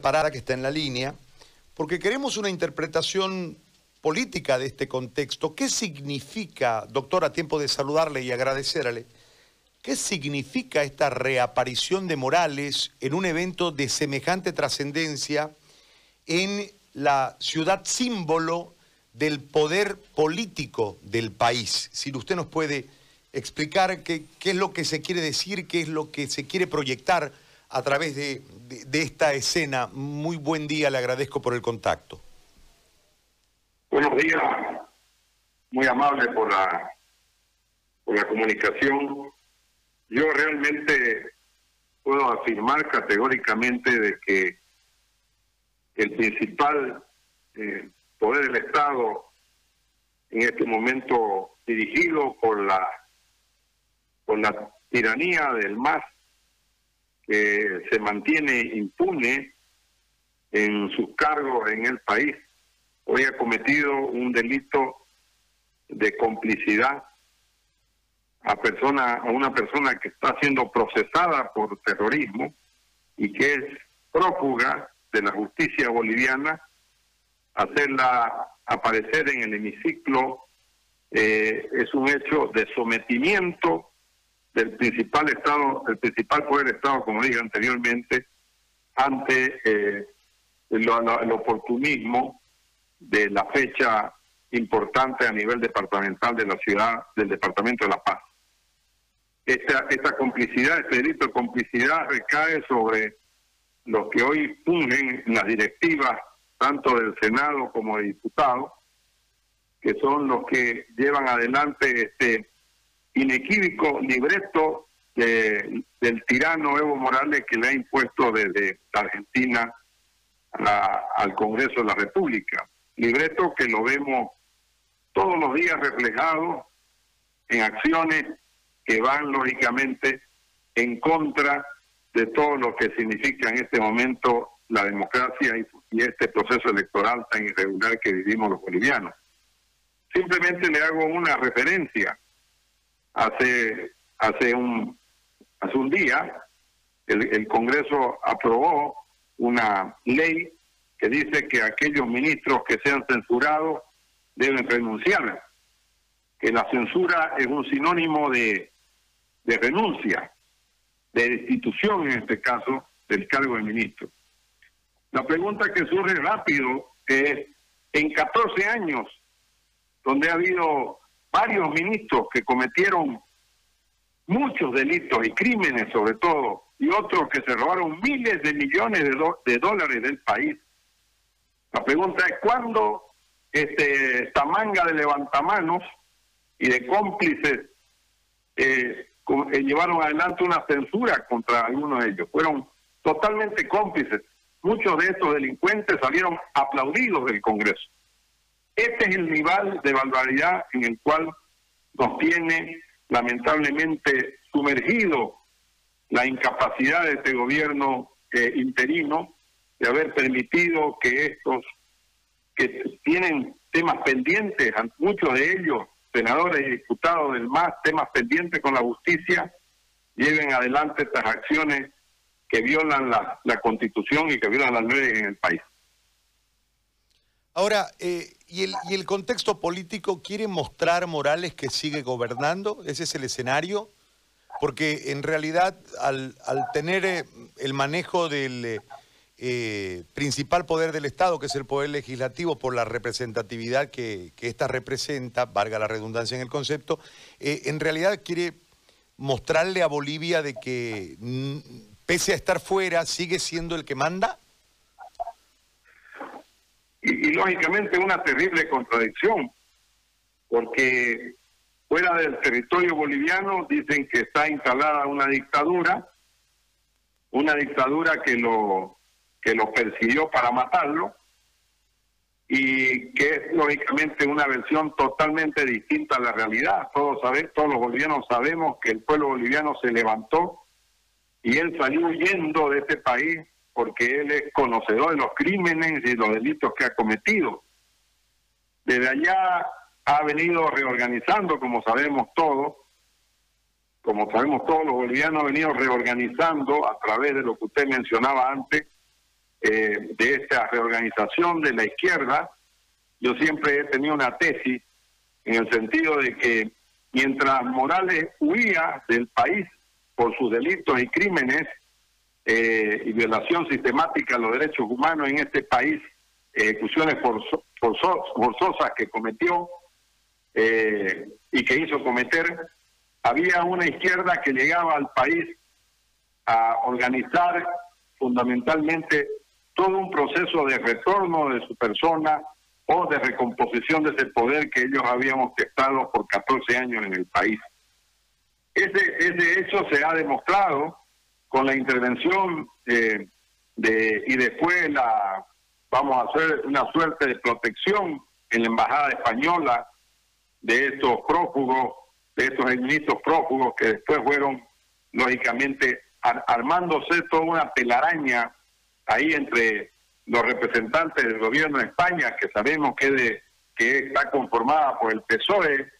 parada que está en la línea, porque queremos una interpretación política de este contexto. ¿Qué significa, doctor, a tiempo de saludarle y agradecerle, qué significa esta reaparición de Morales en un evento de semejante trascendencia en la ciudad símbolo del poder político del país? Si usted nos puede explicar qué, qué es lo que se quiere decir, qué es lo que se quiere proyectar a través de, esta escena. Muy buen día, le agradezco por el contacto. Buenos días, muy amable por la, por la comunicación. Yo realmente puedo afirmar categóricamente de que el principal eh, poder del Estado en este momento dirigido por la por la tiranía del MAS que se mantiene impune en sus cargos en el país, hoy ha cometido un delito de complicidad a persona a una persona que está siendo procesada por terrorismo y que es prófuga de la justicia boliviana hacerla aparecer en el hemiciclo eh, es un hecho de sometimiento del principal Estado, el principal poder del Estado, como dije anteriormente, ante eh, el, oportunismo de la fecha importante a nivel departamental de la ciudad, del Departamento de La Paz. Esta, esta complicidad, este delito de complicidad recae sobre los que hoy pungen las directivas, tanto del Senado como de diputados, que son los que llevan adelante este inequívoco libreto del tirano Evo Morales que le ha impuesto desde Argentina al Congreso de la República. Libreto que lo vemos todos los días reflejado en acciones que van lógicamente en contra de todo lo que significa en este momento la democracia y, y este proceso electoral tan irregular que vivimos los bolivianos. Simplemente le hago una referencia hace hace un hace un día el, Congreso aprobó una ley que dice que aquellos ministros que sean censurados deben renunciar, que la censura es un sinónimo de, de renuncia, de destitución en este caso del cargo de ministro. La pregunta que surge rápido es, en 14 años, donde ha habido varios ministros que cometieron muchos delitos y crímenes sobre todo, y otros que se robaron miles de millones de, dólares del país. La pregunta es cuándo este, esta manga de levantamanos y de cómplices eh, eh, llevaron adelante una censura contra algunos de ellos. Fueron totalmente cómplices. Muchos de estos delincuentes salieron aplaudidos del Congreso. Este es el nivel de barbaridad en el cual nos tiene lamentablemente sumergido la incapacidad de este gobierno eh, interino de haber permitido que estos que tienen temas pendientes, muchos de ellos, senadores y diputados del MAS, temas pendientes con la justicia, lleven adelante estas acciones que violan la, la constitución y que violan las leyes en el país. Ahora, eh, ¿y, el, ¿y el contexto político quiere mostrar Morales que sigue gobernando? ¿Ese es el escenario? Porque en realidad al, tener eh, el manejo del eh, principal poder del Estado, que es el poder legislativo, por la representatividad que, que ésta representa, valga la redundancia en el concepto, en realidad quiere mostrarle a Bolivia de que mm, pese a estar fuera, sigue siendo el que manda y, lógicamente una terrible contradicción, porque fuera del territorio boliviano dicen que está instalada una dictadura, una dictadura que lo que lo persiguió para matarlo y que es lógicamente una versión totalmente distinta a la realidad. Todos sabemos, todos los bolivianos sabemos que el pueblo boliviano se levantó y él salió huyendo de este país porque él es conocedor de los crímenes y los delitos que ha cometido. Desde allá ha venido reorganizando, como sabemos todos, como sabemos todos los bolivianos, ha venido reorganizando a través de lo que usted mencionaba antes, eh, de esta reorganización de la izquierda, yo siempre he tenido una tesis en el sentido de que mientras Morales huía del país por sus delitos y crímenes eh, y violación sistemática de los derechos humanos en este país, ejecuciones forzosas que cometió eh, y que hizo cometer, había una izquierda que llegaba al país a organizar fundamentalmente todo un proceso de retorno de su persona o de recomposición de ese poder que ellos habían orquestado por 14 años en el país. Ese, ese hecho se ha demostrado con la intervención eh, de y después la vamos a hacer una suerte de protección en la embajada española de estos prófugos, de estos ministros prófugos que después fueron lógicamente armándose toda una telaraña ahí entre los representantes del gobierno de España, que sabemos que, de, que está conformada por el PSOE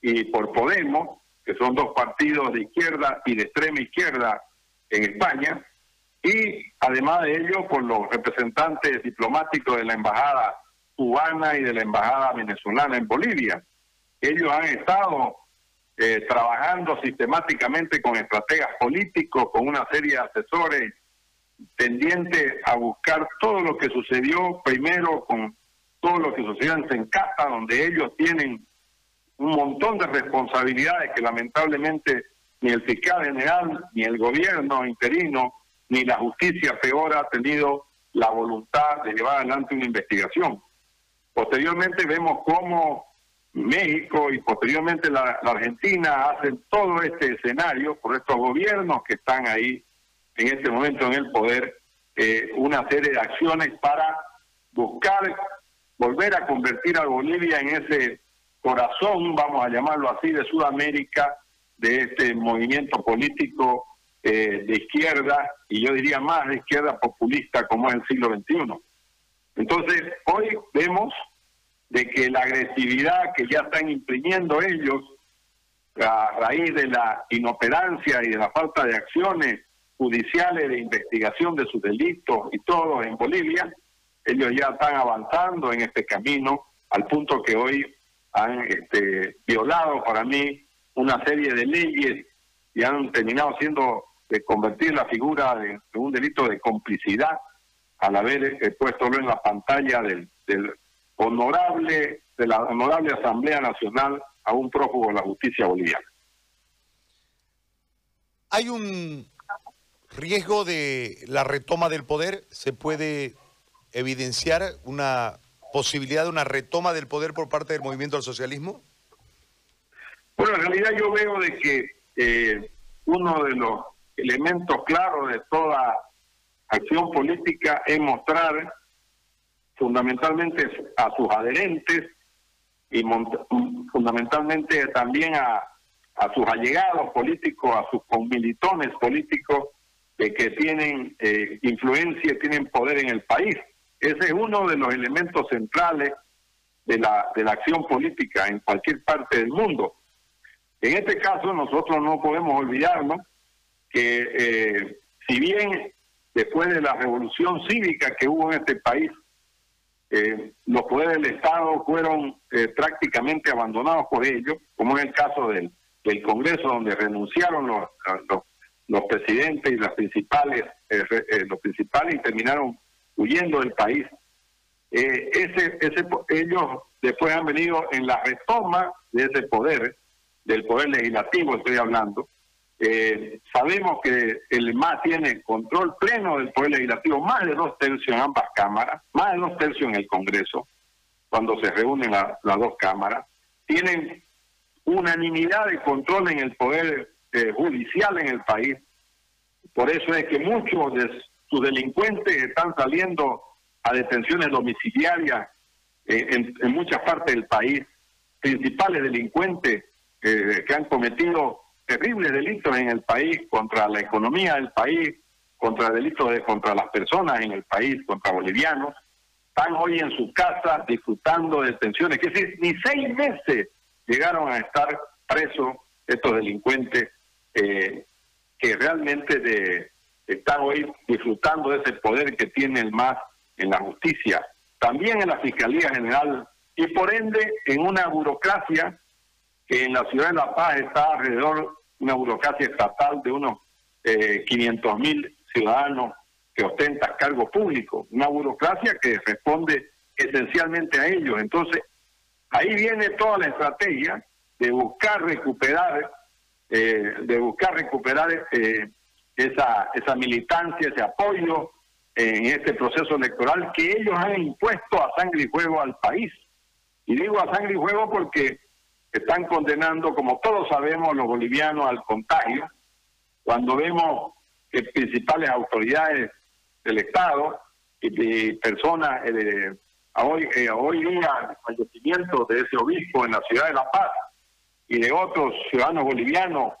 y por Podemos, que son dos partidos de izquierda y de extrema izquierda en España, y además de ello por los representantes diplomáticos de la embajada cubana y de la embajada venezolana en Bolivia. Ellos han estado eh, trabajando sistemáticamente con estrategas políticos, con una serie de asesores tendientes a buscar todo lo que sucedió primero con todo lo que sucedió en Sencata, donde ellos tienen un montón de responsabilidades que lamentablemente ni el fiscal general, ni el gobierno interino, ni la justicia peor ha tenido la voluntad de llevar adelante una investigación. Posteriormente vemos cómo México y posteriormente la, Argentina hacen todo este escenario por estos gobiernos que están ahí en este momento en el poder, eh, una serie de acciones para buscar volver a convertir a Bolivia en ese corazón, vamos a llamarlo así, de Sudamérica, de este movimiento político eh, de izquierda, y yo diría más de izquierda populista como es el siglo XXI. Entonces, hoy vemos de que la agresividad que ya están imprimiendo ellos a raíz de la inoperancia y de la falta de acciones judiciales de investigación de sus delitos y todo en Bolivia, ellos ya están avanzando en este camino al punto que hoy han este, violado para mí una serie de leyes y han terminado siendo de convertir la figura de, un delito de complicidad al haber eh, puesto en la pantalla del, del honorable de la honorable Asamblea Nacional a un prófugo de la justicia boliviana. Hay un riesgo de la retoma del poder, se puede evidenciar una posibilidad de una retoma del poder por parte del movimiento del socialismo. Bueno, en realidad yo veo de que eh, uno de los elementos claros de toda acción política es mostrar fundamentalmente a sus adherentes y fundamentalmente también a, a sus allegados políticos, a sus conmilitones políticos que tienen eh, influencia y tienen poder en el país. Ese es uno de los elementos centrales de la, de la acción política en cualquier parte del mundo. En este caso nosotros no podemos olvidarnos que eh, si bien después de la revolución cívica que hubo en este país, eh, los poderes del Estado fueron eh, prácticamente abandonados por ellos, como en el caso del, del Congreso, donde renunciaron los, los, presidentes y las principales, eh, los principales y terminaron huyendo del país. ese, ese, ellos después han venido en la retoma de ese poder, del poder legislativo estoy hablando, eh, sabemos que el MA tiene control pleno del Poder Legislativo, más de dos tercios en ambas cámaras, más de dos tercios en el Congreso, cuando se reúnen las dos cámaras. Tienen unanimidad de control en el Poder eh, Judicial en el país. Por eso es que muchos de sus delincuentes están saliendo a detenciones domiciliarias eh, en, muchas partes del país. Principales delincuentes que han cometido terribles delitos en el país contra la economía del país, contra delitos de, contra las personas en el país, contra bolivianos, están hoy en su casa disfrutando de detenciones, que decir, ni seis meses llegaron a estar presos estos delincuentes eh, que realmente están hoy disfrutando de ese poder que tiene el MAS en la justicia, también en la Fiscalía General y por ende en una burocracia que en la ciudad de La Paz está alrededor una burocracia estatal de unos eh, 500 mil ciudadanos que ostentan cargos públicos, una burocracia que responde esencialmente a ellos. Entonces, ahí viene toda la estrategia de buscar recuperar, eh, de buscar recuperar eh, esa, esa militancia, ese apoyo en este proceso electoral que ellos han impuesto a sangre y fuego al país. Y digo a sangre y fuego porque están condenando, como todos sabemos, los bolivianos al contagio, cuando vemos que principales autoridades del Estado y, personas, eh, hoy, eh, hoy día el fallecimiento de ese obispo en la ciudad de La Paz y de otros ciudadanos bolivianos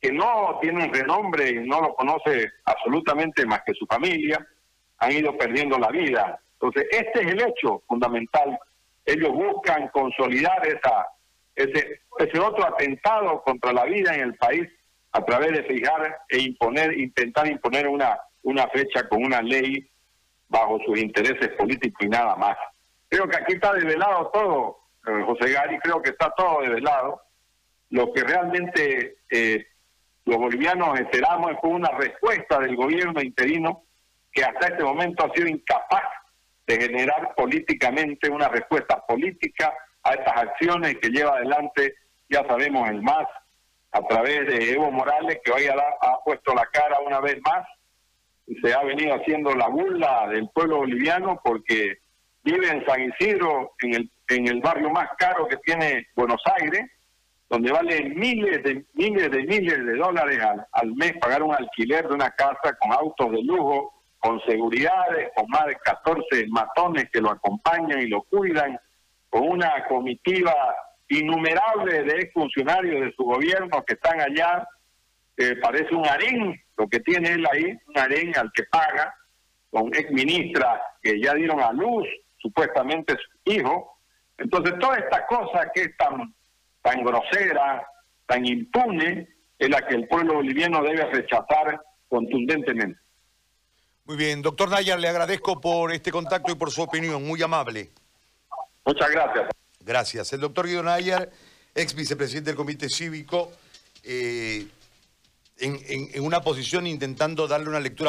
que no tienen renombre y no lo conoce absolutamente más que su familia, han ido perdiendo la vida. Entonces, este es el hecho fundamental. Ellos buscan consolidar esa, ese, ese otro atentado contra la vida en el país a través de fijar e imponer, intentar imponer una, una fecha con una ley bajo sus intereses políticos y nada más. Creo que aquí está develado todo, eh, José Gari, creo que está todo develado. Lo que realmente eh, los bolivianos esperamos es una respuesta del gobierno interino que hasta este momento ha sido incapaz de generar políticamente una respuesta política a estas acciones que lleva adelante, ya sabemos, el MAS, a través de Evo Morales, que hoy ha, puesto la cara una vez más y se ha venido haciendo la burla del pueblo boliviano porque vive en San Isidro, en el, en el barrio más caro que tiene Buenos Aires, donde vale miles de miles de miles de dólares al, al mes pagar un alquiler de una casa con autos de lujo, con seguridades, con más de 14 matones que lo acompañan y lo cuidan, con una comitiva innumerable de exfuncionarios de su gobierno que están allá, parece un harén lo que tiene él ahí, un harén al que paga, con exministras que ya dieron a luz supuestamente su hijo. Entonces toda esta cosa que es tan, tan grosera, tan impune, es la que el pueblo boliviano debe rechazar contundentemente. Muy bien, doctor Nayar, le agradezco por este contacto y por su opinión, muy amable. Muchas gracias. Gracias. El doctor Guido Nayar, ex vicepresidente del Comité Cívico, eh, en, en una posición intentando darle una lectura